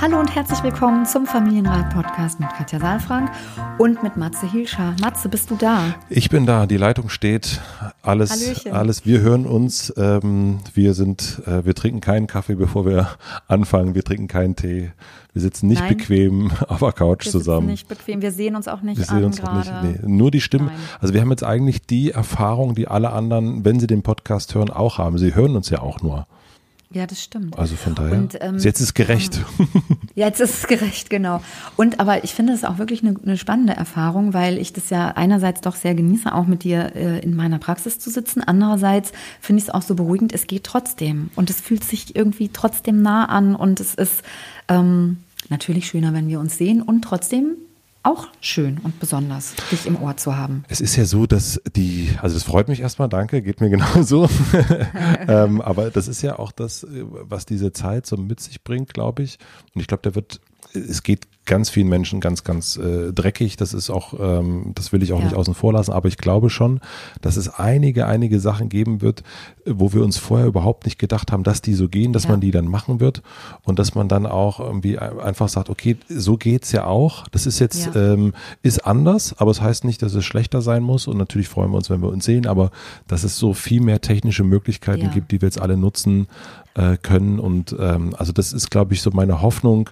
Hallo und herzlich willkommen zum Familienrat-Podcast mit Katja Saalfrank und mit Matze Hilscher. Matze, bist du da? Ich bin da, die Leitung steht, alles, Hallöchen. alles, wir hören uns, ähm, wir sind, äh, wir trinken keinen Kaffee, bevor wir anfangen, wir trinken keinen Tee, wir sitzen nicht Nein. bequem auf der Couch Wir zusammen. sitzen nicht bequem, wir sehen uns auch nicht Wir sehen uns auch gerade. nicht. Nee, nur die Stimme. Nein. Also wir haben jetzt eigentlich die Erfahrung, die alle anderen, wenn sie den Podcast hören, auch haben. Sie hören uns ja auch nur. Ja, das stimmt. Also von daher. Und, ähm, jetzt ist gerecht. Ja, jetzt ist es gerecht, genau. Und aber ich finde es auch wirklich eine, eine spannende Erfahrung, weil ich das ja einerseits doch sehr genieße, auch mit dir äh, in meiner Praxis zu sitzen. Andererseits finde ich es auch so beruhigend, es geht trotzdem. Und es fühlt sich irgendwie trotzdem nah an und es ist ähm, natürlich schöner, wenn wir uns sehen und trotzdem auch schön und besonders, dich im Ohr zu haben. Es ist ja so, dass die, also das freut mich erstmal, danke, geht mir genauso. ähm, aber das ist ja auch das, äh, was diese Zeit so mit sich bringt, glaube ich. Und ich glaube, da wird, es geht ganz vielen Menschen ganz, ganz äh, dreckig. Das ist auch, ähm, das will ich auch Ja. nicht außen vor lassen, aber ich glaube schon, dass es einige, einige Sachen geben wird, wo wir uns vorher überhaupt nicht gedacht haben, dass die so gehen, dass Ja. man die dann machen wird und dass man dann auch irgendwie ein- einfach sagt, okay, so geht's ja auch. Das ist jetzt, Ja. ähm, ist anders, aber es heißt nicht, dass es schlechter sein muss. Und natürlich freuen wir uns, wenn wir uns sehen, aber dass es so viel mehr technische Möglichkeiten gibt, die wir jetzt alle nutzen äh, können. Und ähm, also das ist, glaube ich, so meine Hoffnung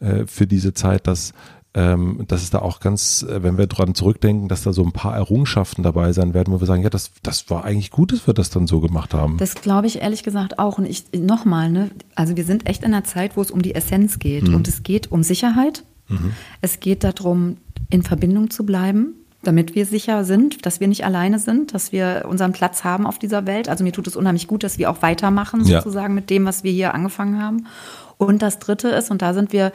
äh, für diese Zeit, dass ähm, dass es da auch ganz, äh, wenn wir dran zurückdenken, dass da so ein paar Errungenschaften dabei sein werden, wo wir sagen, ja, das, das war eigentlich gut, dass wir das dann so gemacht haben. Das glaube ich ehrlich gesagt auch. Und ich nochmal, ne, also wir sind echt in einer Zeit, wo es um die Essenz geht. Und es geht um Sicherheit. Es geht darum, in Verbindung zu bleiben, damit wir sicher sind, dass wir nicht alleine sind, dass wir unseren Platz haben auf dieser Welt. Also mir tut es unheimlich gut, dass wir auch weitermachen, Ja. sozusagen mit dem, was wir hier angefangen haben. Und das Dritte ist, und da sind wir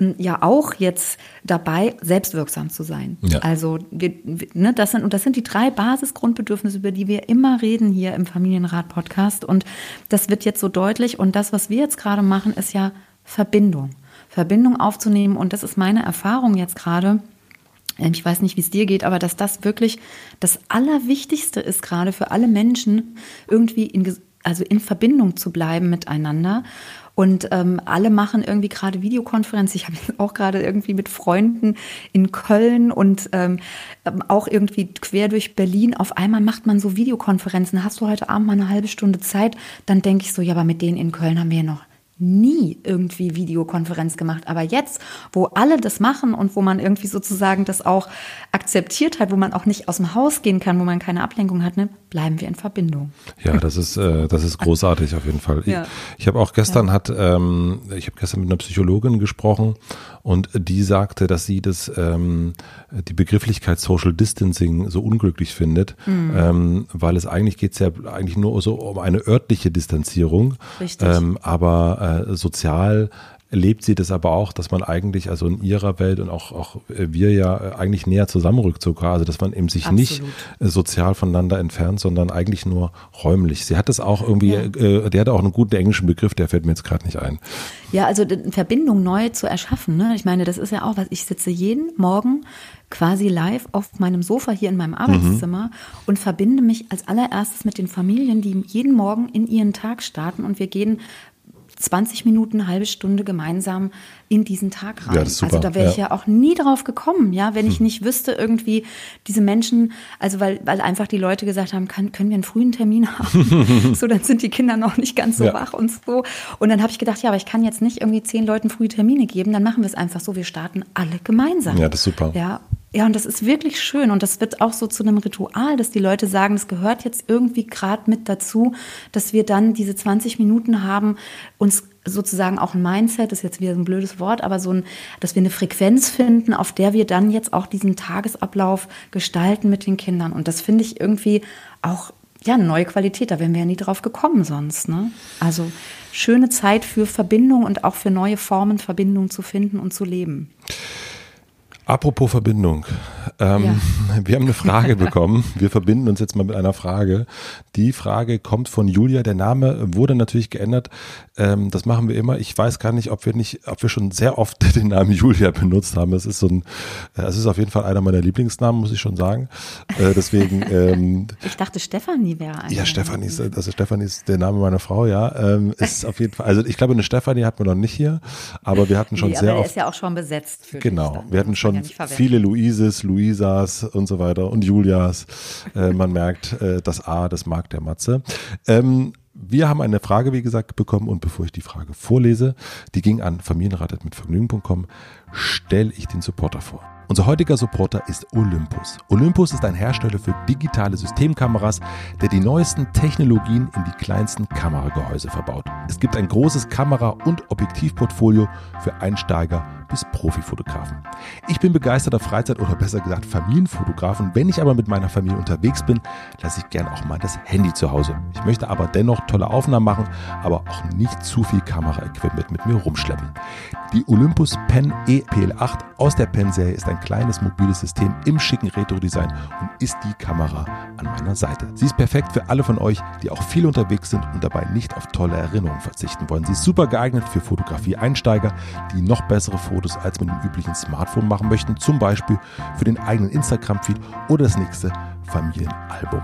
m, ja auch jetzt dabei, selbstwirksam zu sein. Ja. Also wir, ne, das sind und das sind die drei Basisgrundbedürfnisse, über die wir immer reden hier im Familienrat-Podcast. Und das wird jetzt so deutlich. Und das, was wir jetzt gerade machen, ist ja Verbindung. Verbindung aufzunehmen. Und das ist meine Erfahrung jetzt gerade. Ähm, Ich weiß nicht, wie es dir geht, aber dass das wirklich das Allerwichtigste ist, gerade für alle Menschen, irgendwie in, also in Verbindung zu bleiben miteinander. Und ähm, alle machen irgendwie gerade Videokonferenz. Ich habe auch gerade irgendwie mit Freunden in Köln und ähm, ähm, auch irgendwie quer durch Berlin. Auf einmal macht man so Videokonferenzen. Hast du heute Abend mal eine halbe Stunde Zeit? Dann denke ich so, ja, aber mit denen in Köln haben wir ja noch nie irgendwie Videokonferenz gemacht. Aber jetzt, wo alle das machen und wo man irgendwie sozusagen das auch akzeptiert hat, wo man auch nicht aus dem Haus gehen kann, wo man keine Ablenkung hat, ne, bleiben wir in Verbindung. Ja, das ist, äh, das ist großartig auf jeden Fall. Ich, Ja. ich habe auch gestern hat, ähm, ich habe gestern mit einer Psychologin gesprochen und die sagte, dass sie das ähm, die Begrifflichkeit Social Distancing so unglücklich findet, Mhm. ähm, weil es eigentlich geht's ja eigentlich nur so um eine örtliche Distanzierung, Richtig. ähm, aber äh, sozial lebt sie das aber auch, dass man eigentlich, also in ihrer Welt und auch, auch wir ja äh, eigentlich näher zusammenrückt sogar, also dass man eben sich nicht Absolut. äh, sozial voneinander entfernt, sondern eigentlich nur räumlich. Sie hat das auch irgendwie, äh, der hat auch einen guten englischen Begriff, der fällt mir jetzt gerade nicht ein. Ja, also Verbindung neu zu erschaffen. Ne? Ich meine, das ist ja auch was. Ich sitze jeden Morgen quasi live auf meinem Sofa hier in meinem Arbeitszimmer und verbinde mich als allererstes mit den Familien, die jeden Morgen in ihren Tag starten und wir gehen 20 Minuten, eine halbe Stunde gemeinsam in diesen Tag rein. Ja, das ist super, Also da wäre ich ja. ja auch nie drauf gekommen, ja, wenn ich nicht wüsste irgendwie diese Menschen, also weil, weil einfach die Leute gesagt haben, kann, können wir einen frühen Termin haben? so, dann sind die Kinder noch nicht ganz so Ja. wach und so. Und dann habe ich gedacht, ja, aber ich kann jetzt nicht irgendwie zehn Leuten früh Termine geben, dann machen wir es einfach so, wir starten alle gemeinsam. Ja, das ist super. Ja, Ja, und das ist wirklich schön und das wird auch so zu einem Ritual, dass die Leute sagen, es gehört jetzt irgendwie gerade mit dazu, dass wir dann diese 20 Minuten haben, uns sozusagen auch ein Mindset, ist jetzt wieder ein blödes Wort, aber so ein, dass wir eine Frequenz finden, auf der wir dann jetzt auch diesen Tagesablauf gestalten mit den Kindern. Und das finde ich irgendwie auch ja, eine neue Qualität, da wären wir ja nie drauf gekommen sonst. Ne? Also schöne Zeit für Verbindung und auch für neue Formen Verbindung zu finden und zu leben. Apropos Verbindung. Ähm, ja. Wir haben eine Frage bekommen. Wir verbinden uns jetzt mal mit einer Frage. Die Frage kommt von Julia. Der Name wurde natürlich geändert. Ähm, das machen wir immer. Ich weiß gar nicht, ob wir nicht, ob wir schon sehr oft den Namen Julia benutzt haben. Es ist so ein, äh, es ist auf jeden Fall einer meiner Lieblingsnamen, muss ich schon sagen. Äh, deswegen. Ähm, ich dachte, Stefanie wäre einer. Ja, Stefanie ist, also Stefanie ist der Name meiner Frau, ja. Ähm, ist auf jeden Fall, also ich glaube, eine Stefanie hatten wir noch nicht hier, aber wir hatten schon nee, sehr aber oft. ist ja auch schon besetzt. Für genau. Wir hatten schon ja viele Luises, Luisas und so weiter und Julias. Äh, man merkt, äh, das A, das mag der Matze. Ähm, wir haben eine Frage, wie gesagt, bekommen und bevor ich die Frage vorlese, die ging an familienratet.vergnügen.com, stelle ich den Supporter vor. Unser heutiger Supporter ist Olympus. Olympus ist ein Hersteller für digitale Systemkameras, der die neuesten Technologien in die kleinsten Kameragehäuse verbaut. Es gibt ein großes Kamera- und Objektivportfolio für Einsteiger bis Profifotografen. Ich bin begeisterter Freizeit- oder besser gesagt Familienfotografen. Wenn ich aber mit meiner Familie unterwegs bin, lasse ich gern auch mal das Handy zu Hause. Ich möchte aber dennoch tolle Aufnahmen machen, aber auch nicht zu viel Kameraequipment mit mir rumschleppen. Die Olympus Pen EPL8 aus der Pen-Serie ist ein kleines mobiles System im schicken Retro-Design und ist die Kamera an meiner Seite. Sie ist perfekt für alle von euch, die auch viel unterwegs sind und dabei nicht auf tolle Erinnerungen verzichten wollen. Sie ist super geeignet für Fotografie-Einsteiger, die noch bessere Fotos Fotos als mit dem üblichen Smartphone machen möchten, zum Beispiel für den eigenen Instagram-Feed oder das nächste Familienalbum.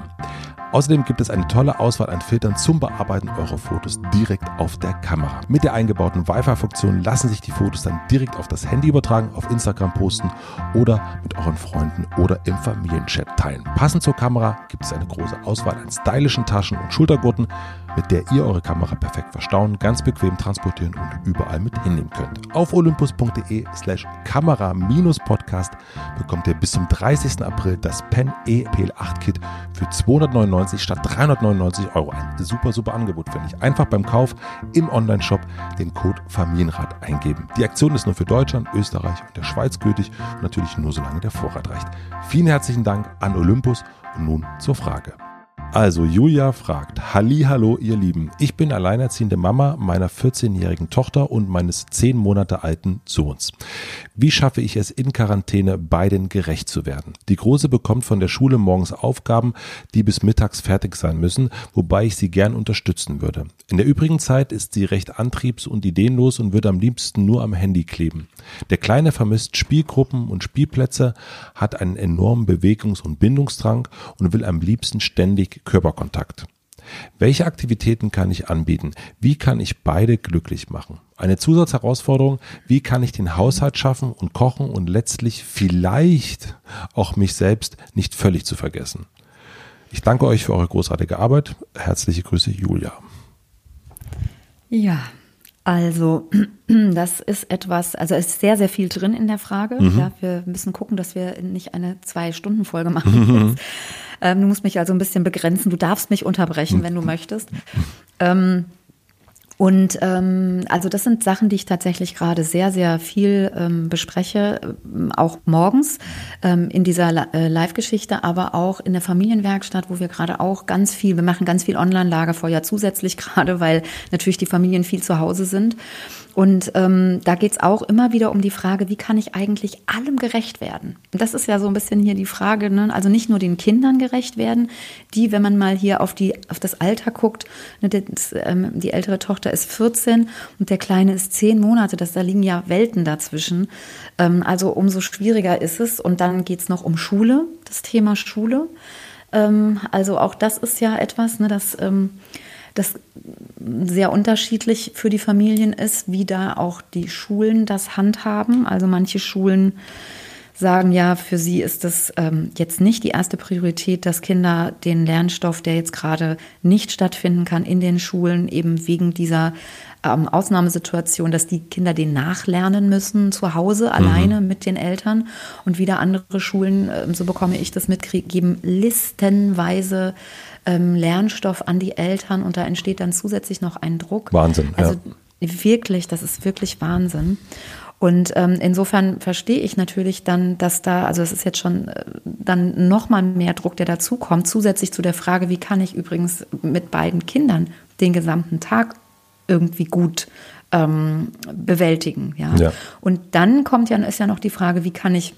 Außerdem gibt es eine tolle Auswahl an Filtern zum Bearbeiten eurer Fotos direkt auf der Kamera. Mit der eingebauten Wi-Fi-Funktion lassen sich die Fotos dann direkt auf das Handy übertragen, auf Instagram posten oder mit euren Freunden oder im Familienchat teilen. Passend zur Kamera gibt es eine große Auswahl an stylischen Taschen und Schultergurten, mit der ihr eure Kamera perfekt verstauen, ganz bequem transportieren und überall mit hinnehmen könnt. Auf olympus.de slash kamera-podcast bekommt ihr bis zum 30. April das Pen EPL8 Kit für 299 399 statt 399 Euro. Ein super, super Angebot, finde ich. Einfach beim Kauf im Online-Shop den Code Familienrat eingeben. Die Aktion ist nur für Deutschland, Österreich und der Schweiz gültig und natürlich nur solange der Vorrat reicht. Vielen herzlichen Dank an Olympus und nun zur Frage. Also Julia fragt, hallo ihr Lieben, ich bin alleinerziehende Mama meiner 14-jährigen Tochter und meines 10 Monate alten Sohns. Wie schaffe ich es in Quarantäne beiden gerecht zu werden? Die Große bekommt von der Schule morgens Aufgaben, die bis mittags fertig sein müssen, wobei ich sie gern unterstützen würde. In der übrigen Zeit ist sie recht antriebs- und ideenlos und würde am liebsten nur am Handy kleben. Der Kleine vermisst Spielgruppen und Spielplätze, hat einen enormen Bewegungs- und Bindungsdrang und will am liebsten ständig Körperkontakt. Welche Aktivitäten kann ich anbieten? Wie kann ich beide glücklich machen? Eine Zusatzherausforderung, wie kann ich den Haushalt schaffen und kochen und letztlich vielleicht auch mich selbst nicht völlig zu vergessen? Ich danke euch für eure großartige Arbeit. Herzliche Grüße, Julia. Ja, also das ist etwas, also es ist sehr, sehr viel drin in der Frage. Mhm. Ja, wir müssen gucken, dass wir nicht eine Zwei-Stunden-Folge machen. Mhm. Ähm, du musst mich also ein bisschen begrenzen. Du darfst mich unterbrechen, wenn du möchtest. Ähm, und ähm, also das sind Sachen, die ich tatsächlich gerade sehr, sehr viel ähm, bespreche, ähm, auch morgens ähm, in dieser äh, Live-Geschichte, aber auch in der Familienwerkstatt, wo wir gerade auch ganz viel, wir machen ganz viel Online-Lagerfeuer zusätzlich gerade, weil natürlich die Familien viel zu Hause sind. Und ähm, da geht's auch immer wieder um die Frage, wie kann ich eigentlich allem gerecht werden? Das ist ja so ein bisschen hier die Frage, ne? also nicht nur den Kindern gerecht werden, die, wenn man mal hier auf, die, auf das Alter guckt, ne, das, ähm, die ältere Tochter ist 14 und der Kleine ist 10 Monate, das, da liegen ja Welten dazwischen. Ähm, also umso schwieriger ist es. Und dann geht's noch um Schule, das Thema Schule. Ähm, also auch das ist ja etwas, ne, das... Ähm, das sehr unterschiedlich für die Familien ist, wie da auch die Schulen das handhaben. Also manche Schulen sagen, ja, für sie ist das ähm, jetzt nicht die erste Priorität, dass Kinder den Lernstoff, der jetzt gerade nicht stattfinden kann in den Schulen, eben wegen dieser ähm, Ausnahmesituation, dass die Kinder den nachlernen müssen zu Hause mhm. alleine mit den Eltern und wieder andere Schulen, äh, so bekomme ich das mit, geben listenweise ähm, Lernstoff an die Eltern und da entsteht dann zusätzlich noch ein Druck. Wahnsinn. Also ja. wirklich, das ist wirklich Wahnsinn. Und ähm, insofern verstehe ich natürlich dann, dass da, also es ist jetzt schon äh, dann nochmal mehr Druck, der dazukommt, zusätzlich zu der Frage, wie kann ich übrigens mit beiden Kindern den gesamten Tag irgendwie gut ähm, bewältigen. Ja? ja. Und dann kommt ja, ist ja noch die Frage, wie kann ich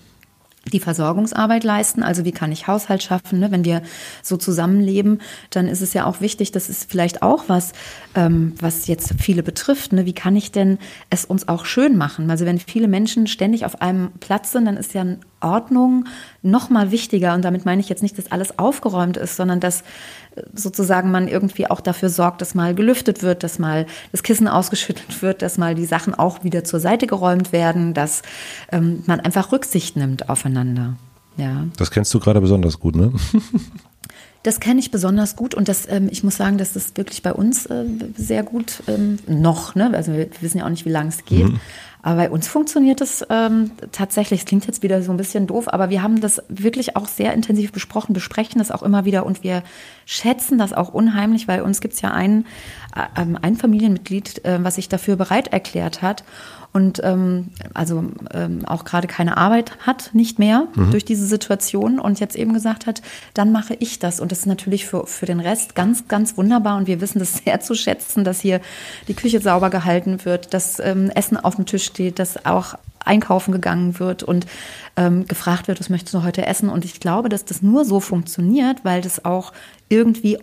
die Versorgungsarbeit leisten. Also wie kann ich Haushalt schaffen? Ne? Wenn wir so zusammenleben, dann ist es ja auch wichtig, das ist vielleicht auch was, ähm, was jetzt viele betrifft. Ne? Wie kann ich denn es uns auch schön machen? Also wenn viele Menschen ständig auf einem Platz sind, dann ist ja Ordnung noch mal wichtiger. Und damit meine ich jetzt nicht, dass alles aufgeräumt ist, sondern dass sozusagen man irgendwie auch dafür sorgt, dass mal gelüftet wird, dass mal das Kissen ausgeschüttelt wird, dass mal die Sachen auch wieder zur Seite geräumt werden, dass ähm, man einfach Rücksicht nimmt aufeinander. Ja. Das kennst du gerade besonders gut, ne? Das kenne ich besonders gut und das, ähm, ich muss sagen, dass das wirklich bei uns äh, sehr gut ähm, noch, ne? also wir wissen ja auch nicht, wie lange es geht, mhm. Aber bei uns funktioniert das ähm, tatsächlich. Es klingt jetzt wieder so ein bisschen doof, aber wir haben das wirklich auch sehr intensiv besprochen, besprechen das auch immer wieder und wir schätzen das auch unheimlich, weil uns gibt es ja ein, äh, ein Familienmitglied, äh, was sich dafür bereit erklärt hat und ähm, also ähm, auch gerade keine Arbeit hat, nicht mehr mhm. durch diese Situation und jetzt eben gesagt hat, dann mache ich das. Und das ist natürlich für, für den Rest ganz, ganz wunderbar und wir wissen das sehr zu schätzen, dass hier die Küche sauber gehalten wird, dass ähm, Essen auf dem Tisch steht, dass auch einkaufen gegangen wird und ähm, gefragt wird, was möchtest du heute essen? Und ich glaube, dass das nur so funktioniert, weil das auch irgendwie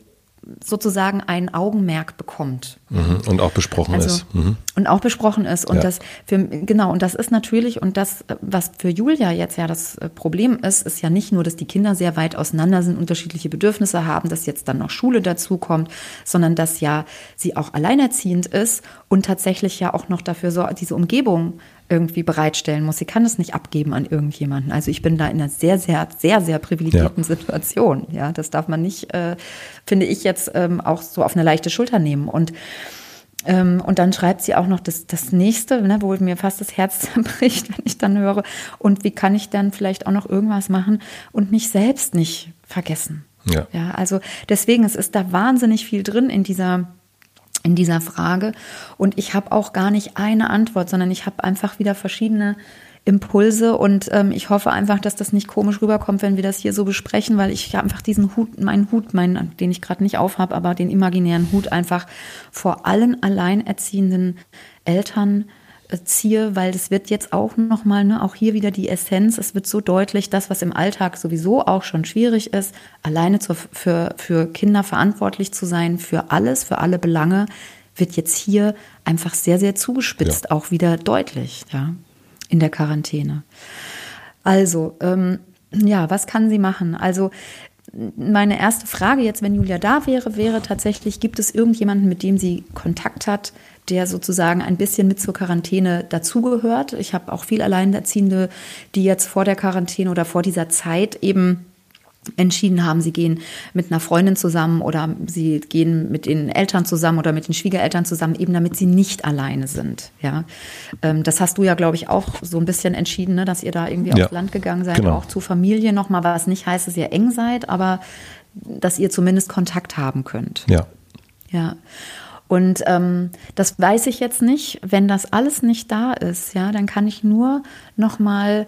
sozusagen ein Augenmerk bekommt. Mhm. Und auch besprochen also, ist. Mhm. Und auch besprochen ist. Und ja. das für, genau, und das ist natürlich, und das, was für Julia jetzt ja das äh, Problem ist, ist ja nicht nur, dass die Kinder sehr weit auseinander sind, unterschiedliche Bedürfnisse haben, dass jetzt dann noch Schule dazukommt, sondern dass ja sie auch alleinerziehend ist und tatsächlich ja auch noch dafür so diese Umgebung irgendwie bereitstellen muss. Sie kann es nicht abgeben an irgendjemanden. Also ich bin da in einer sehr, sehr, sehr, sehr privilegierten ja. Situation. Ja, das darf man nicht, äh, finde ich jetzt ähm, auch so auf eine leichte Schulter nehmen. Und ähm, und dann schreibt sie auch noch das, das nächste, ne, wo mir fast das Herz zerbricht, wenn ich dann höre. Und wie kann ich dann vielleicht auch noch irgendwas machen und mich selbst nicht vergessen? Ja. ja also deswegen, es ist da wahnsinnig viel drin in dieser in dieser Frage. Und ich habe auch gar nicht eine Antwort, sondern ich habe einfach wieder verschiedene Impulse und ähm, ich hoffe einfach, dass das nicht komisch rüberkommt, wenn wir das hier so besprechen, weil ich einfach diesen Hut, meinen Hut, meinen, den ich gerade nicht aufhab, aber den imaginären Hut einfach vor allen alleinerziehenden Eltern ziehe, weil das wird jetzt auch nochmal, ne, auch hier wieder die Essenz, es wird so deutlich, das, was im Alltag sowieso auch schon schwierig ist, alleine zur, für, für Kinder verantwortlich zu sein, für alles, für alle Belange, wird jetzt hier einfach sehr, sehr zugespitzt, ja. auch wieder deutlich, ja, in der Quarantäne. Also, ähm, ja, was kann sie machen? Also, meine erste Frage jetzt, wenn Julia da wäre, wäre tatsächlich, gibt es irgendjemanden, mit dem sie Kontakt hat, der sozusagen ein bisschen mit zur Quarantäne dazugehört. Ich habe auch viel Alleinerziehende, die jetzt vor der Quarantäne oder vor dieser Zeit eben entschieden haben, sie gehen mit einer Freundin zusammen oder sie gehen mit den Eltern zusammen oder mit den Schwiegereltern zusammen, eben damit sie nicht alleine sind. Ja, ähm, das hast du ja, glaube ich, auch so ein bisschen entschieden, ne, dass ihr da irgendwie ja, aufs Land gegangen seid, genau. auch zu Familie nochmal, was nicht heißt, dass ihr eng seid, aber dass ihr zumindest Kontakt haben könnt. Ja. Ja. Und ähm, das weiß ich jetzt nicht. Wenn das alles nicht da ist, ja, dann kann ich nur noch mal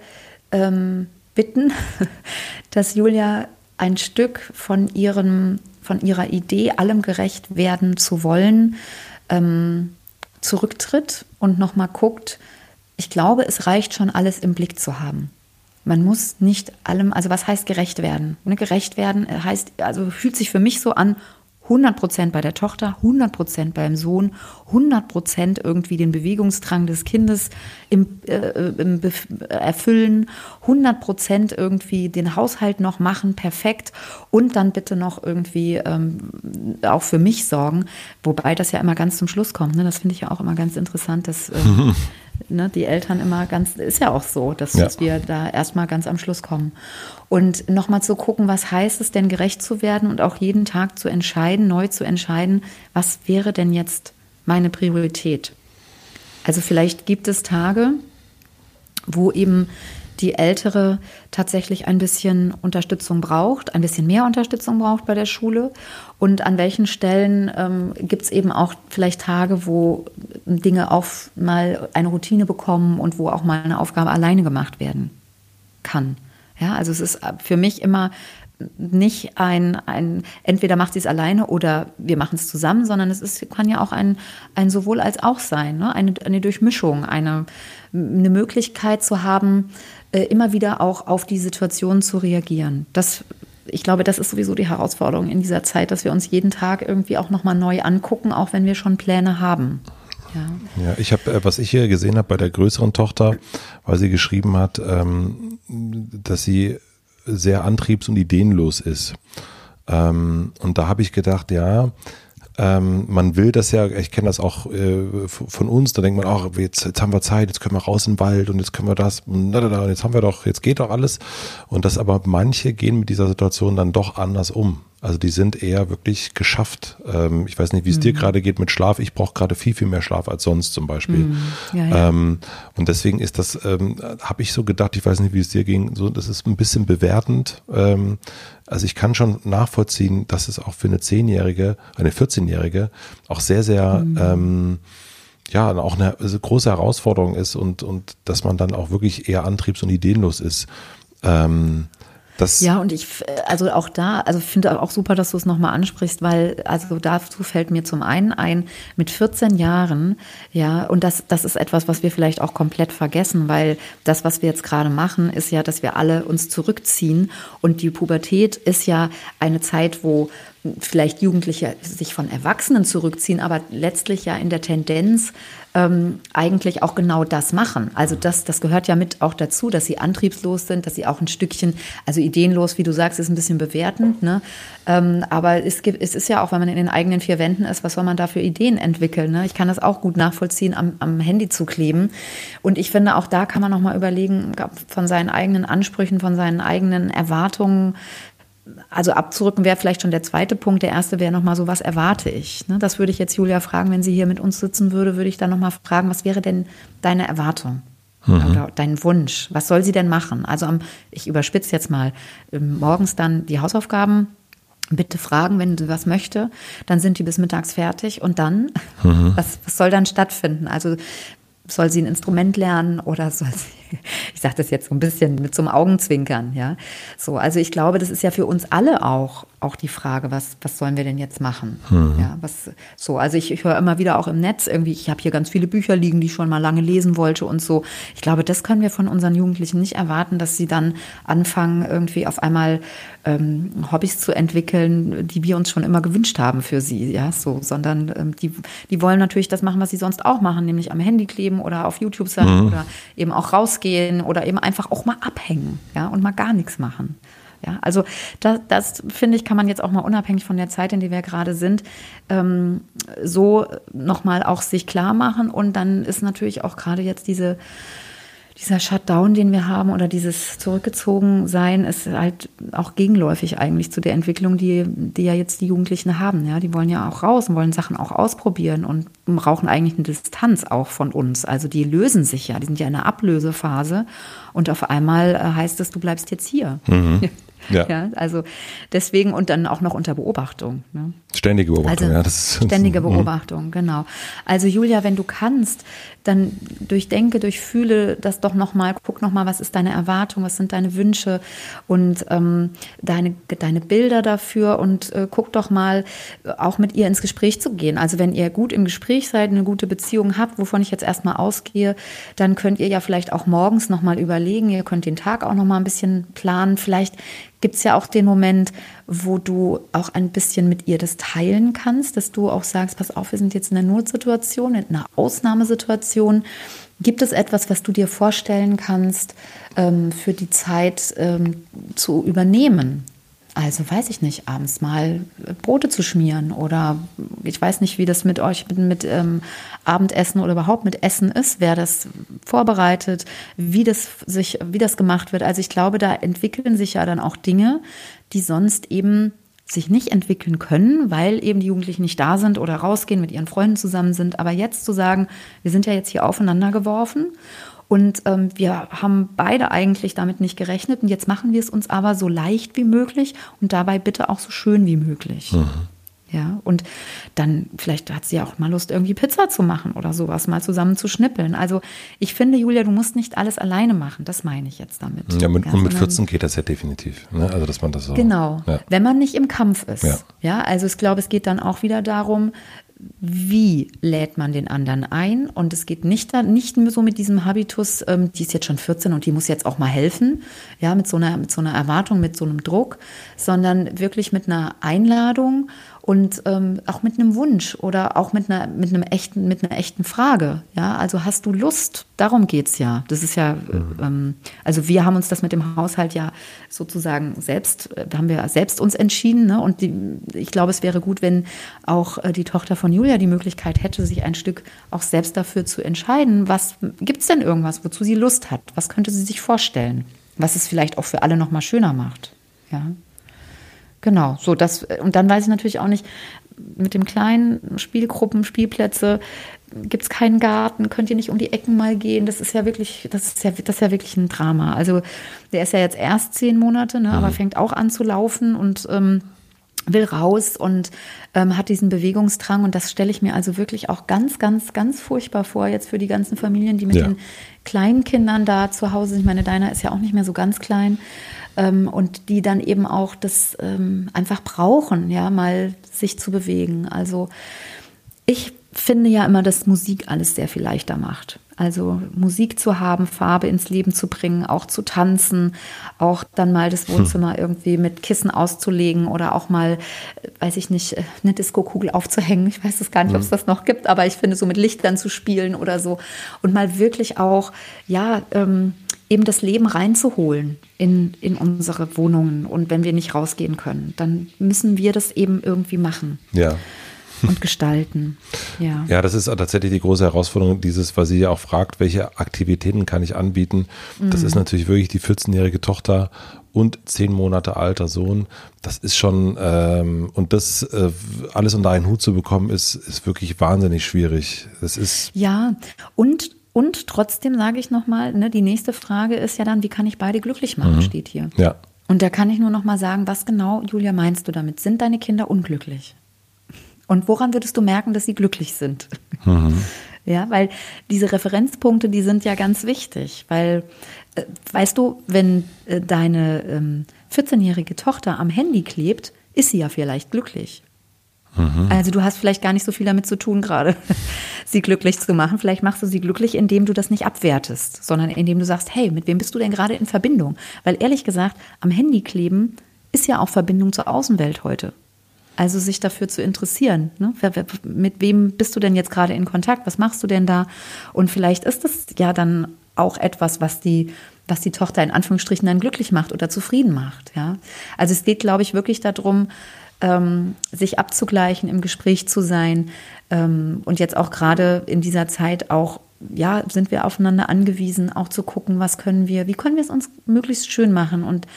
ähm, bitten, dass Julia ein Stück von ihrem, von ihrer Idee, allem gerecht werden zu wollen, ähm, zurücktritt und noch mal guckt. Ich glaube, es reicht schon, alles im Blick zu haben. Man muss nicht allem, also was heißt gerecht werden? Ne, gerecht werden heißt, also fühlt sich für mich so an, 100 Prozent bei der Tochter, 100 Prozent beim Sohn, 100 Prozent irgendwie den Bewegungsdrang des Kindes im, äh, im erfüllen, 100 Prozent irgendwie den Haushalt noch machen, perfekt und dann bitte noch irgendwie ähm, auch für mich sorgen, wobei das ja immer ganz zum Schluss kommt. Ne? Das finde ich ja auch immer ganz interessant, dass äh, ne, die Eltern immer ganz, ist ja auch so, dass, Ja. dass wir da erstmal ganz am Schluss kommen. Und nochmal zu gucken, was heißt es denn, gerecht zu werden und auch jeden Tag zu entscheiden, neu zu entscheiden, was wäre denn jetzt meine Priorität? Also vielleicht gibt es Tage, wo eben die Ältere tatsächlich ein bisschen Unterstützung braucht, ein bisschen mehr Unterstützung braucht bei der Schule. Und an welchen Stellen ähm, gibt es eben auch vielleicht Tage, wo Dinge auf mal eine Routine bekommen und wo auch mal eine Aufgabe alleine gemacht werden kann. Ja, also es ist für mich immer nicht ein, ein entweder macht sie es alleine oder wir machen es zusammen, sondern es ist, kann ja auch ein, ein sowohl als auch sein, ne? eine, eine Durchmischung, eine, eine Möglichkeit zu haben, äh, immer wieder auch auf die Situation zu reagieren. Das, ich glaube, das ist sowieso die Herausforderung in dieser Zeit, dass wir uns jeden Tag irgendwie auch nochmal neu angucken, auch wenn wir schon Pläne haben. Ja. Ja, ich habe, äh, was ich hier gesehen habe bei der größeren Tochter, weil sie geschrieben hat, ähm, dass sie sehr antriebs- und ideenlos ist. Ähm, und da habe ich gedacht, ja, ähm, man will das ja, ich kenne das auch äh, von uns, da denkt man auch, jetzt, jetzt haben wir Zeit, jetzt können wir raus in den Wald und jetzt können wir das und, und jetzt haben wir doch, jetzt geht doch alles. Und das aber manche gehen mit dieser Situation dann doch anders um. Also die sind eher wirklich geschafft. Ähm, ich weiß nicht, wie es dir gerade geht mit Schlaf. Ich brauche gerade viel, viel mehr Schlaf als sonst zum Beispiel. Ja, ja. Ähm, und deswegen ist das, ähm, habe ich so gedacht, ich weiß nicht, wie es dir ging, so, das ist ein bisschen bewertend. Ähm, also ich kann schon nachvollziehen, dass es auch für eine Zehnjährige, eine 14-Jährige auch sehr, sehr, ähm, ja, auch eine also große Herausforderung ist und, und dass man dann auch wirklich eher antriebs- und ideenlos ist. Ähm, das, Ja, und ich, f- also auch da, also finde auch super, dass du es nochmal ansprichst, weil, also dazu fällt mir zum einen ein, mit 14 Jahren, ja, und das, das ist etwas, was wir vielleicht auch komplett vergessen, weil das, was wir jetzt gerade machen, ist ja, dass wir alle uns zurückziehen. Und die Pubertät ist ja eine Zeit, wo vielleicht Jugendliche sich von Erwachsenen zurückziehen, aber letztlich ja in der Tendenz ähm, eigentlich auch genau das machen. Also das, das gehört ja mit auch dazu, dass sie antriebslos sind, dass sie auch ein Stückchen, also ideenlos, wie du sagst, ist ein bisschen bewertend, ne? Ähm, aber es gibt, es ist ja auch, wenn man in den eigenen vier Wänden ist, was soll man da für Ideen entwickeln? Ne? Ich kann das auch gut nachvollziehen, am, am Handy zu kleben. Und ich finde, auch da kann man nochmal überlegen, von seinen eigenen Ansprüchen, von seinen eigenen Erwartungen, also abzurücken wäre vielleicht schon der zweite Punkt. Der erste wäre nochmal so, was erwarte ich? Ne, Das würde ich jetzt Julia fragen, wenn sie hier mit uns sitzen würde, würde ich dann nochmal fragen, was wäre denn deine Erwartung? Oder dein Wunsch? Was soll sie denn machen? Also am, ich überspitze jetzt mal, ähm, morgens dann die Hausaufgaben bitte fragen, wenn sie was möchte. Dann sind die bis mittags fertig und dann, was, was soll dann stattfinden? Also soll sie ein Instrument lernen oder soll sie, ich sage das jetzt so ein bisschen mit so einem Augenzwinkern, ja. So, also ich glaube, das ist ja für uns alle auch, auch die Frage, was, was sollen wir denn jetzt machen? Ja, was, so, also ich, ich höre immer wieder auch im Netz irgendwie, ich habe hier ganz viele Bücher liegen, die ich schon mal lange lesen wollte und so. Ich glaube, das können wir von unseren Jugendlichen nicht erwarten, dass sie dann anfangen, irgendwie auf einmal ähm, Hobbys zu entwickeln, die wir uns schon immer gewünscht haben für sie, ja, so, sondern ähm, die, die wollen natürlich das machen, was sie sonst auch machen, nämlich am Handy kleben oder auf YouTube sein oder eben auch rausgehen oder eben einfach auch mal abhängen, ja, und mal gar nichts machen. Ja, also das, das finde ich, kann man jetzt auch mal unabhängig von der Zeit, in der wir gerade sind, ähm, so nochmal auch sich klar machen. Und dann ist natürlich auch gerade jetzt diese, dieser Shutdown, den wir haben oder dieses Zurückgezogensein, ist halt auch gegenläufig eigentlich zu der Entwicklung, die, die ja jetzt die Jugendlichen haben. Ja, die wollen ja auch raus und wollen Sachen auch ausprobieren und brauchen eigentlich eine Distanz auch von uns. Also die lösen sich ja, die sind ja in einer Ablösephase und auf einmal äh, heißt es, du bleibst jetzt hier. Ja. ja, also deswegen und dann auch noch unter Beobachtung. Ne? Ständige Beobachtung, Also ja. Das ist, ständige Beobachtung, genau. Also Julia, wenn du kannst, dann durchdenke, durchfühle das doch nochmal, guck nochmal, was ist deine Erwartung, was sind deine Wünsche und ähm, deine, deine Bilder dafür und äh, guck doch mal, äh, auch mit ihr ins Gespräch zu gehen. Also wenn ihr gut im Gespräch seid, eine gute Beziehung habt, wovon ich jetzt erstmal ausgehe, dann könnt ihr ja vielleicht auch morgens nochmal überlegen, ihr könnt den Tag auch nochmal ein bisschen planen. Vielleicht gibt es ja auch den Moment, wo du auch ein bisschen mit ihr das teilen kannst, dass du auch sagst, pass auf, wir sind jetzt in einer Notsituation, in einer Ausnahmesituation. Gibt es etwas, was du dir vorstellen kannst, ähm, für die Zeit ähm, zu übernehmen? Also weiß ich nicht, abends mal Brote zu schmieren oder ich weiß nicht, wie das mit euch mit, mit ähm, Abendessen oder überhaupt mit Essen ist, wer das vorbereitet, wie das sich, wie das gemacht wird. Also ich glaube, da entwickeln sich ja dann auch Dinge, die sonst eben sich nicht entwickeln können, weil eben die Jugendlichen nicht da sind oder rausgehen, mit ihren Freunden zusammen sind. Aber jetzt zu sagen, wir sind ja jetzt hier aufeinander geworfen und ähm, wir haben beide eigentlich damit nicht gerechnet. Und jetzt machen wir es uns aber so leicht wie möglich und dabei bitte auch so schön wie möglich. Mhm. Ja, und dann vielleicht hat sie ja auch mal Lust, irgendwie Pizza zu machen oder sowas, mal zusammen zu schnippeln. Also ich finde, Julia, du musst nicht alles alleine machen. Das meine ich jetzt damit. Ja, mit, ja, und mit 14 geht das ja definitiv. Ne? Also, dass man das so. Genau. Ja. Wenn man nicht im Kampf ist. Ja. ja, also ich glaube, es geht dann auch wieder darum, wie lädt man den anderen ein? Und es geht nicht, nicht so mit diesem Habitus, ähm, die ist jetzt schon 14 und die muss jetzt auch mal helfen, ja, mit so einer, mit so einer Erwartung, mit so einem Druck, sondern wirklich mit einer Einladung und ähm, auch mit einem Wunsch oder auch mit einer, mit einem echten, mit einer echten Frage. Ja, also hast du Lust? Darum geht's ja. Das ist ja, mhm. ähm, also wir haben uns das mit dem Haushalt ja sozusagen selbst, äh, haben wir selbst uns entschieden. Ne? Und die, ich glaube, es wäre gut, wenn auch äh, die Tochter von Julia die Möglichkeit hätte, sich ein Stück auch selbst dafür zu entscheiden. Was gibt's denn irgendwas, wozu sie Lust hat? Was könnte sie sich vorstellen? Was es vielleicht auch für alle noch mal schöner macht. Ja. Genau, so das und dann weiß ich natürlich auch nicht mit dem kleinen Spielgruppen, Spielplätze gibt es keinen Garten, könnt ihr nicht um die Ecken mal gehen? Das ist ja wirklich, das ist ja, das ist ja wirklich ein Drama. Also der ist ja jetzt erst zehn Monate, ne, mhm. aber fängt auch an zu laufen und ähm, will raus und ähm, hat diesen Bewegungsdrang und das stelle ich mir also wirklich auch ganz, ganz, ganz furchtbar vor jetzt für die ganzen Familien, die mit ja. den kleinen Kindern da zu Hause sind. Ich meine, deiner ist ja auch nicht mehr so ganz klein ähm, und die dann eben auch das ähm, einfach brauchen, ja, mal sich zu bewegen. Also ich finde ja immer, dass Musik alles sehr viel leichter macht. Also Musik zu haben, Farbe ins Leben zu bringen, auch zu tanzen, auch dann mal das Wohnzimmer hm. irgendwie mit Kissen auszulegen oder auch mal, weiß ich nicht, eine Diskokugel aufzuhängen. Ich weiß es gar nicht, hm. ob es das noch gibt, aber ich finde so mit Lichtern zu spielen oder so und mal wirklich auch, ja, ähm, eben das Leben reinzuholen in, in unsere Wohnungen. Und wenn wir nicht rausgehen können, dann müssen wir das eben irgendwie machen. Ja. Und gestalten. Ja. ja, das ist tatsächlich die große Herausforderung, dieses, was sie ja auch fragt, welche Aktivitäten kann ich anbieten. Das mhm. ist natürlich wirklich die 14-jährige Tochter und zehn Monate alter Sohn. Das ist schon, ähm, und das äh, alles unter einen Hut zu bekommen, ist, ist wirklich wahnsinnig schwierig. Das ist. Ja, und und trotzdem sage ich nochmal, ne, die nächste Frage ist ja dann, wie kann ich beide glücklich machen, mhm. steht hier. Ja. Und da kann ich nur nochmal sagen, was genau, Julia, meinst du damit? Sind deine Kinder unglücklich? Und woran würdest du merken, dass sie glücklich sind? Mhm. Ja, weil diese Referenzpunkte, die sind ja ganz wichtig, weil, äh, weißt du, wenn äh, deine ähm, 14-jährige Tochter am Handy klebt, ist sie ja vielleicht glücklich. Mhm. Also du hast vielleicht gar nicht so viel damit zu tun gerade, sie glücklich zu machen. Vielleicht machst du sie glücklich, indem du das nicht abwertest, sondern indem du sagst, hey, mit wem bist du denn gerade in Verbindung? Weil ehrlich gesagt, am Handy kleben ist ja auch Verbindung zur Außenwelt heute. Also sich dafür zu interessieren. Ne? Mit wem bist du denn jetzt gerade in Kontakt? Was machst du denn da? Und vielleicht ist das ja dann auch etwas, was die, was die Tochter in Anführungsstrichen dann glücklich macht oder zufrieden macht. Ja? Also es geht, glaube ich, wirklich darum, ähm, sich abzugleichen, im Gespräch zu sein. Ähm, und jetzt auch gerade in dieser Zeit auch, ja, sind wir aufeinander angewiesen, auch zu gucken, was können wir, wie können wir es uns möglichst schön machen. Und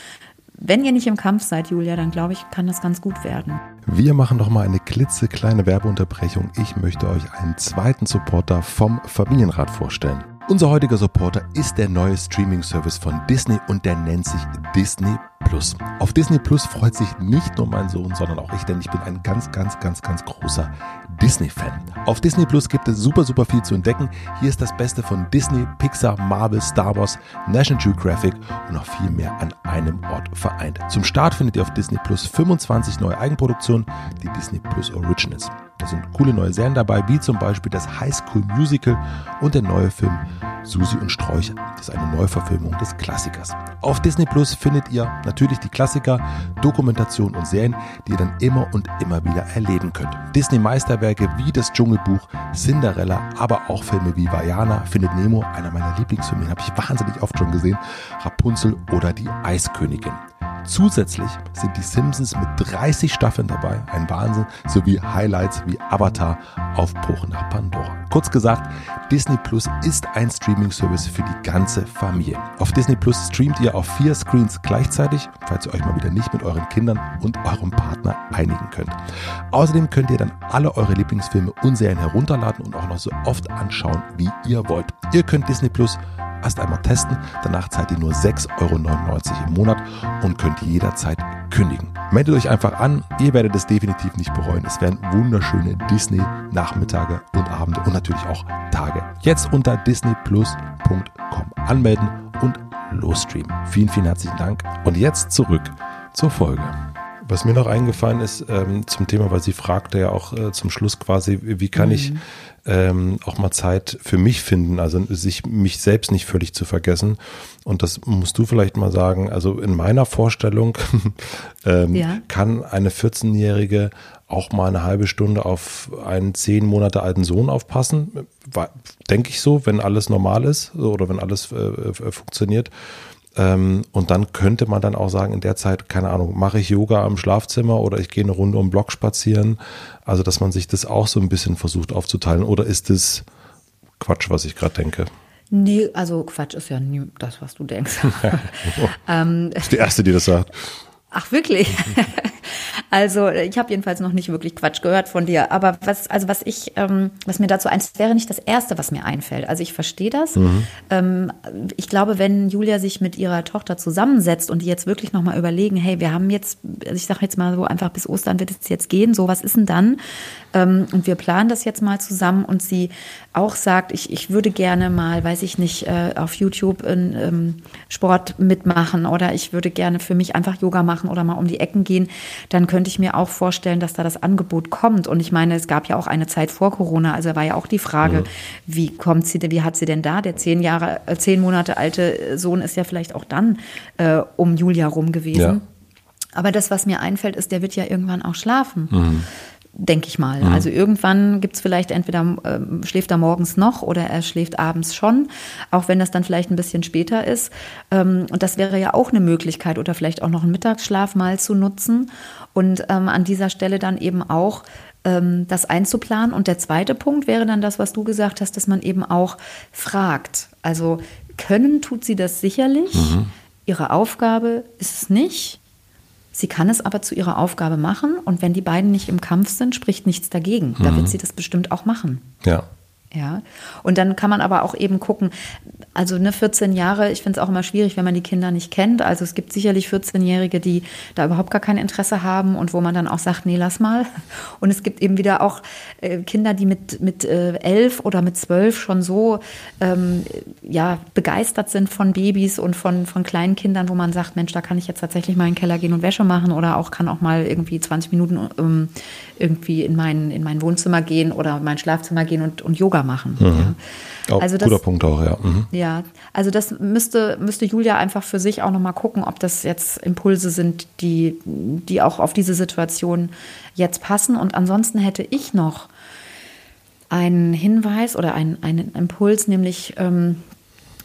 wenn ihr nicht im Kampf seid, Julia, dann glaube ich, kann das ganz gut werden. Wir machen noch mal eine klitzekleine Werbeunterbrechung. Ich möchte euch einen zweiten Supporter vom Familienrat vorstellen. Unser heutiger Supporter ist der neue Streaming-Service von Disney und der nennt sich Disney Plus. Auf Disney Plus freut sich nicht nur mein Sohn, sondern auch ich, denn ich bin ein ganz, ganz, ganz, ganz großer Disney-Fan. Auf Disney Plus gibt es super, super viel zu entdecken. Hier ist das Beste von Disney, Pixar, Marvel, Star Wars, National Geographic und noch viel mehr an einem Ort vereint. Zum Start findet ihr auf Disney Plus 25 neue Eigenproduktionen, die Disney Plus Originals. Da sind coole neue Serien dabei, wie zum Beispiel das High School Musical und der neue Film Susi und Sträucher. Das ist eine Neuverfilmung des Klassikers. Auf Disney Plus findet ihr natürlich die Klassiker, Dokumentation und Serien, die ihr dann immer und immer wieder erleben könnt. Disney Meisterwerke wie das Dschungelbuch, Cinderella, aber auch Filme wie Vajana, Findet Nemo, einer meiner Lieblingsfilme, habe ich wahnsinnig oft schon gesehen, Rapunzel oder die Eiskönigin. Zusätzlich sind die Simpsons mit 30 Staffeln dabei, ein Wahnsinn, sowie Highlights wie Avatar, Aufbruch nach Pandora. Kurz gesagt, Disney Plus ist ein Streaming-Service für die ganze Familie. Auf Disney Plus streamt ihr auf vier Screens gleichzeitig, falls ihr euch mal wieder nicht mit euren Kindern und eurem Partner einigen könnt. Außerdem könnt ihr dann alle eure Lieblingsfilme und Serien herunterladen und auch noch so oft anschauen, wie ihr wollt. Ihr könnt Disney Plus erst einmal testen, danach zahlt ihr nur 6,99 Euro im Monat und könnt jederzeit kündigen. Meldet euch einfach an, ihr werdet es definitiv nicht bereuen. Es werden wunderschöne Disney-Nachmittage und Abende und natürlich auch Tage. Jetzt unter disneyplus.com anmelden und losstreamen. Vielen, vielen herzlichen Dank. Und jetzt zurück zur Folge. Was mir noch eingefallen ist ähm, zum Thema, weil sie fragte ja auch äh, zum Schluss quasi, wie kann mhm. ich ähm, auch mal Zeit für mich finden, also sich mich selbst nicht völlig zu vergessen. Und das musst du vielleicht mal sagen. Also in meiner Vorstellung ähm, ja. kann eine 14-Jährige auch mal eine halbe Stunde auf einen zehn Monate alten Sohn aufpassen. Denke ich so, wenn alles normal ist oder wenn alles äh, äh funktioniert. Ähm, und dann könnte man dann auch sagen, in der Zeit, keine Ahnung, mache ich Yoga am Schlafzimmer oder ich gehe eine Runde um den Block spazieren. Also, dass man sich das auch so ein bisschen versucht aufzuteilen. Oder ist das Quatsch, was ich gerade denke? Nee, also Quatsch ist ja nie das, was du denkst. ähm, ist die Erste, die das sagt. Ach, wirklich? Also ich habe jedenfalls noch nicht wirklich Quatsch gehört von dir. Aber was, also was ich, ähm, was mir dazu eins wäre nicht das Erste, was mir einfällt. Also ich verstehe das. Mhm. Ähm, ich glaube, wenn Julia sich mit ihrer Tochter zusammensetzt und die jetzt wirklich nochmal überlegen, hey, wir haben jetzt, also ich sage jetzt mal so einfach bis Ostern wird es jetzt gehen, so was ist denn dann? Ähm, und wir planen das jetzt mal zusammen und sie auch sagt, ich, ich würde gerne mal, weiß ich nicht, äh, auf YouTube in, ähm, Sport mitmachen oder ich würde gerne für mich einfach Yoga machen oder mal um die Ecken gehen, dann könnte ich mir auch vorstellen, dass da das Angebot kommt. Und ich meine, es gab ja auch eine Zeit vor Corona, also war ja auch die Frage, mhm. wie kommt sie denn, wie hat sie denn da? Der zehn Jahre, äh, zehn Monate alte Sohn ist ja vielleicht auch dann äh, um Julia rum gewesen. Ja. Aber das, was mir einfällt, ist, der wird ja irgendwann auch schlafen. Mhm denke ich mal. Mhm. Also irgendwann gibt es vielleicht entweder äh, schläft er morgens noch oder er schläft abends schon, auch wenn das dann vielleicht ein bisschen später ist. Ähm, und das wäre ja auch eine Möglichkeit oder vielleicht auch noch einen Mittagsschlaf mal zu nutzen und ähm, an dieser Stelle dann eben auch ähm, das einzuplanen. Und der zweite Punkt wäre dann das, was du gesagt hast, dass man eben auch fragt. Also können tut sie das sicherlich. Mhm. Ihre Aufgabe ist es nicht. Sie kann es aber zu ihrer Aufgabe machen und wenn die beiden nicht im Kampf sind, spricht nichts dagegen. Da mhm. wird sie das bestimmt auch machen. Ja. Ja, und dann kann man aber auch eben gucken, also ne, 14 Jahre, ich finde es auch immer schwierig, wenn man die Kinder nicht kennt. Also es gibt sicherlich 14-Jährige, die da überhaupt gar kein Interesse haben und wo man dann auch sagt, nee, lass mal. Und es gibt eben wieder auch äh, Kinder, die mit, mit äh, elf oder mit zwölf schon so ähm, ja, begeistert sind von Babys und von, von kleinen Kindern, wo man sagt, Mensch, da kann ich jetzt tatsächlich mal in den Keller gehen und Wäsche machen oder auch kann auch mal irgendwie 20 Minuten ähm, irgendwie in mein, in mein Wohnzimmer gehen oder mein Schlafzimmer gehen und, und Yoga machen. Mhm. Ja. Also das, guter Punkt auch, ja. Mhm. Ja, also das müsste, müsste Julia einfach für sich auch nochmal gucken, ob das jetzt Impulse sind, die, die auch auf diese Situation jetzt passen. Und ansonsten hätte ich noch einen Hinweis oder einen, einen Impuls, nämlich, ähm,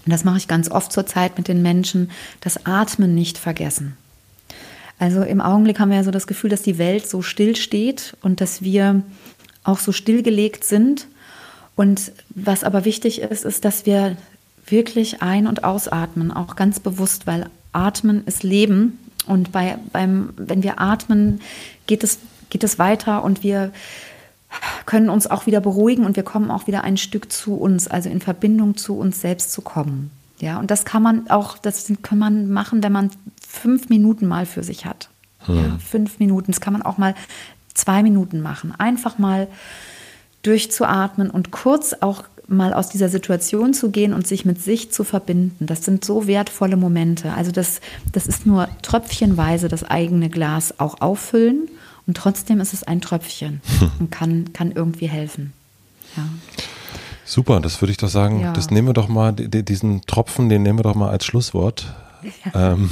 das mache ich ganz oft zur Zeit mit den Menschen, das Atmen nicht vergessen. Also im Augenblick haben wir ja so das Gefühl, dass die Welt so still steht und dass wir auch so stillgelegt sind und was aber wichtig ist, ist, dass wir wirklich ein- und ausatmen, auch ganz bewusst, weil Atmen ist Leben. Und bei, beim, wenn wir atmen, geht es, geht es weiter und wir können uns auch wieder beruhigen und wir kommen auch wieder ein Stück zu uns, also in Verbindung zu uns selbst zu kommen. Ja, und das kann man auch, das kann man machen, wenn man fünf Minuten mal für sich hat. Hm. Ja, fünf Minuten. Das kann man auch mal zwei Minuten machen. Einfach mal durchzuatmen und kurz auch mal aus dieser Situation zu gehen und sich mit sich zu verbinden. Das sind so wertvolle Momente. Also das, das ist nur tröpfchenweise das eigene Glas auch auffüllen und trotzdem ist es ein Tröpfchen und kann, kann irgendwie helfen. Ja. Super, das würde ich doch sagen, ja. das nehmen wir doch mal, diesen Tropfen, den nehmen wir doch mal als Schlusswort. Ja. Ähm,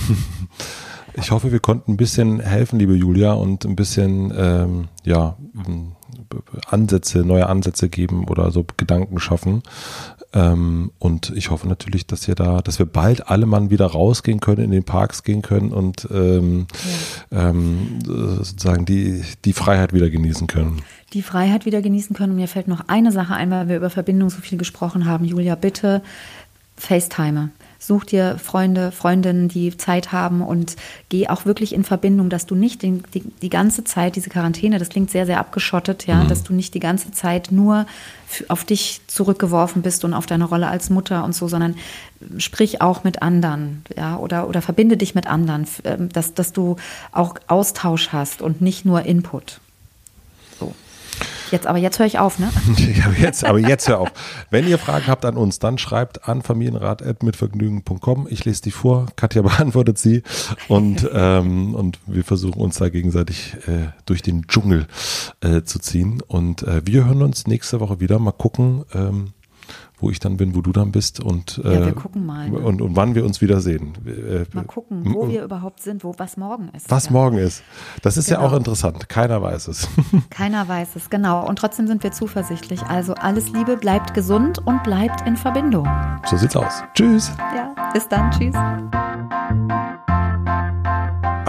ich hoffe, wir konnten ein bisschen helfen, liebe Julia, und ein bisschen, ähm, ja, Ansätze, neue Ansätze geben oder so Gedanken schaffen. Ähm, und ich hoffe natürlich, dass ihr da, dass wir bald alle Mann wieder rausgehen können, in den Parks gehen können und ähm, ja. ähm, sozusagen die, die Freiheit wieder genießen können. Die Freiheit wieder genießen können. Und mir fällt noch eine Sache ein, weil wir über Verbindung so viel gesprochen haben. Julia, bitte FaceTime. Such dir Freunde, Freundinnen, die Zeit haben und geh auch wirklich in Verbindung, dass du nicht den, die, die ganze Zeit diese Quarantäne, das klingt sehr, sehr abgeschottet, ja, mhm. dass du nicht die ganze Zeit nur auf dich zurückgeworfen bist und auf deine Rolle als Mutter und so, sondern sprich auch mit anderen, ja, oder, oder verbinde dich mit anderen, ähm, dass, dass du auch Austausch hast und nicht nur Input. Jetzt, aber jetzt höre ich auf, ne? ja, jetzt, aber jetzt hör auf. Wenn ihr Fragen habt an uns, dann schreibt an familienrat.mitvergnügen.com. Ich lese die vor, Katja beantwortet sie und, ähm, und wir versuchen uns da gegenseitig äh, durch den Dschungel äh, zu ziehen. Und äh, wir hören uns nächste Woche wieder. Mal gucken, ähm, wo ich dann bin, wo du dann bist und, ja, wir äh, gucken mal, ne? und, und wann wir uns wiedersehen. Äh, mal gucken, wo wir überhaupt sind, wo was morgen ist. Was ja. morgen ist. Das ist genau. ja auch interessant. Keiner weiß es. Keiner weiß es, genau. Und trotzdem sind wir zuversichtlich. Also alles Liebe, bleibt gesund und bleibt in Verbindung. So sieht's aus. Tschüss. Ja, bis dann. Tschüss.